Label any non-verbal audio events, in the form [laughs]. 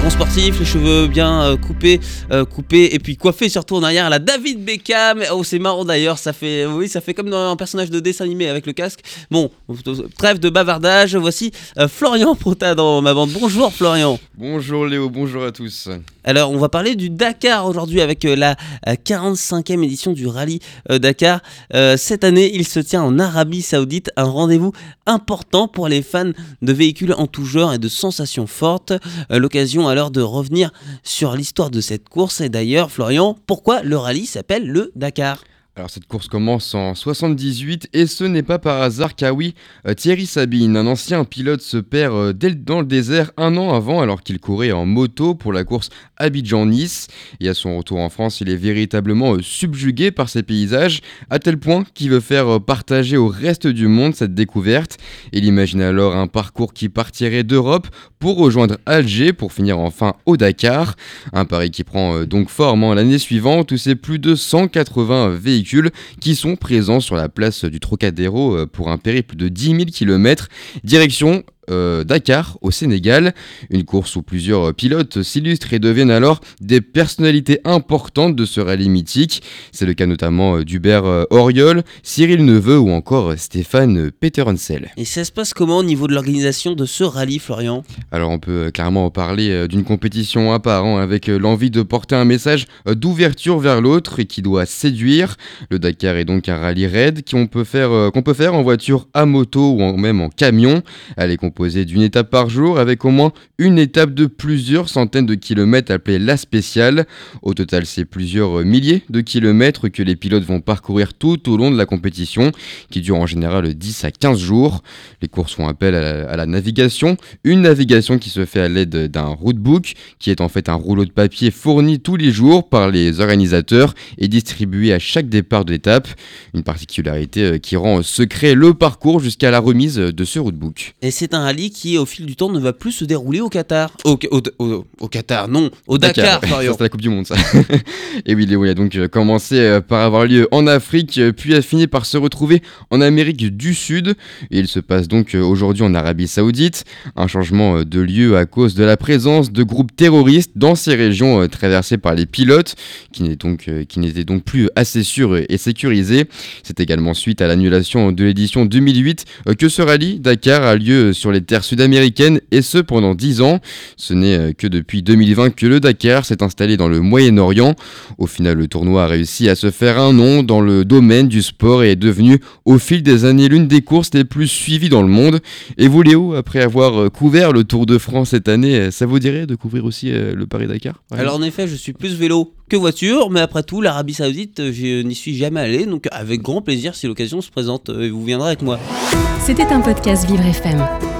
Grand sportif, les cheveux bien euh, coupés, euh, coupés et puis coiffés surtout en arrière à la David Beckham. Oh, c'est marrant d'ailleurs, ça fait, oui, ça fait comme dans un personnage de dessin animé avec le casque. Bon, trêve de bavardage. Voici euh, Florian Prota dans ma bande. Bonjour Florian. Bonjour Léo, bonjour à tous. Alors, on va parler du Dakar aujourd'hui avec la euh, 45e édition du rallye Dakar. Cette année, il se tient en Arabie Saoudite, un rendez-vous important pour les fans de véhicules en tout genre et de sensations fortes. L'occasion alors de revenir sur l'histoire de cette course. Et d'ailleurs, Florian, pourquoi le rallye s'appelle le Dakar? Alors cette course commence en 78 et ce n'est pas par hasard car oui, euh, Thierry Sabine, un ancien pilote, se perd euh, dans le désert un an avant alors qu'il courait en moto pour la course Abidjan-Nice. Et à son retour en France, il est véritablement euh, subjugué par ces paysages à tel point qu'il veut faire partager au reste du monde cette découverte. Il imagine alors un parcours qui partirait d'Europe pour rejoindre Alger pour finir enfin au Dakar. Un pari qui prend donc forme l'année suivante où c'est plus de 180 véhicules qui sont présents sur la place du Trocadéro euh, pour un périple de 10 000 km direction euh, Dakar au Sénégal, une course où plusieurs pilotes s'illustrent et deviennent alors des personnalités importantes de ce rallye mythique. C'est le cas notamment euh, d'Hubert euh, Auriol, Cyril Neveu ou encore Stéphane Peterhansel. Et ça se passe comment au niveau de l'organisation de ce rallye, Florian? Alors on peut clairement parler d'une compétition à part, hein, avec l'envie de porter un message d'ouverture vers l'autre et qui doit séduire. Le Dakar est donc un rallye raid qu'on peut, faire, qu'on peut faire en voiture, à moto ou en- même en camion. Elle est composée d'une étape par jour avec au moins une étape de plusieurs centaines de kilomètres appelée la spéciale. Au total, c'est plusieurs milliers de kilomètres que les pilotes vont parcourir tout au long de la compétition, qui dure en général 10 à 15 jours. Les courses font appel à la- à la navigation, une navigation qui se fait à l'aide d'un roadbook, qui est en fait un rouleau de papier fourni tous les jours par les organisateurs et distribué à chaque départ de l'étape. Une particularité euh, qui rend secret le parcours jusqu'à la remise de ce roadbook. Et c'est un rallye qui, au fil du temps, ne va plus se dérouler au Qatar. Au, au, au- au Qatar, non, au Dakar, Florian. [laughs] c'est la Coupe du Monde, ça. [laughs] et oui, Léo il a donc euh, commencé euh, par avoir lieu en Afrique, euh, puis a fini par se retrouver en Amérique du Sud. Et il se passe donc aujourd'hui en Arabie Saoudite. Un changement de lieu à cause de la présence de groupes terroristes dans ces régions traversées par les pilotes, qui n'étaient donc, donc plus assez sûrs et sécurisés. C'est également suite à l'annulation de l'édition 2008 euh, que ce rallye Dakar a lieu sur les terres sud-américaines, et ce pendant 10 ans. Ce n'est euh, que depuis 2020 que le Dakar s'est installé dans le Moyen-Orient. Au final, le tournoi a réussi à se faire un nom dans le domaine du sport et est devenu au fil des années l'une des courses les plus suivies dans le monde. Et vous Léo, après avoir euh, couvert le Tour de France cette année, euh, ça vous dirait de couvrir aussi le Paris-Dakar par Alors en effet, je suis plus vélo que voiture, mais après tout, l'Arabie Saoudite, je n'y suis jamais allé, donc avec grand plaisir si l'occasion se présente, vous viendrez avec moi. C'était un podcast Vivre FM.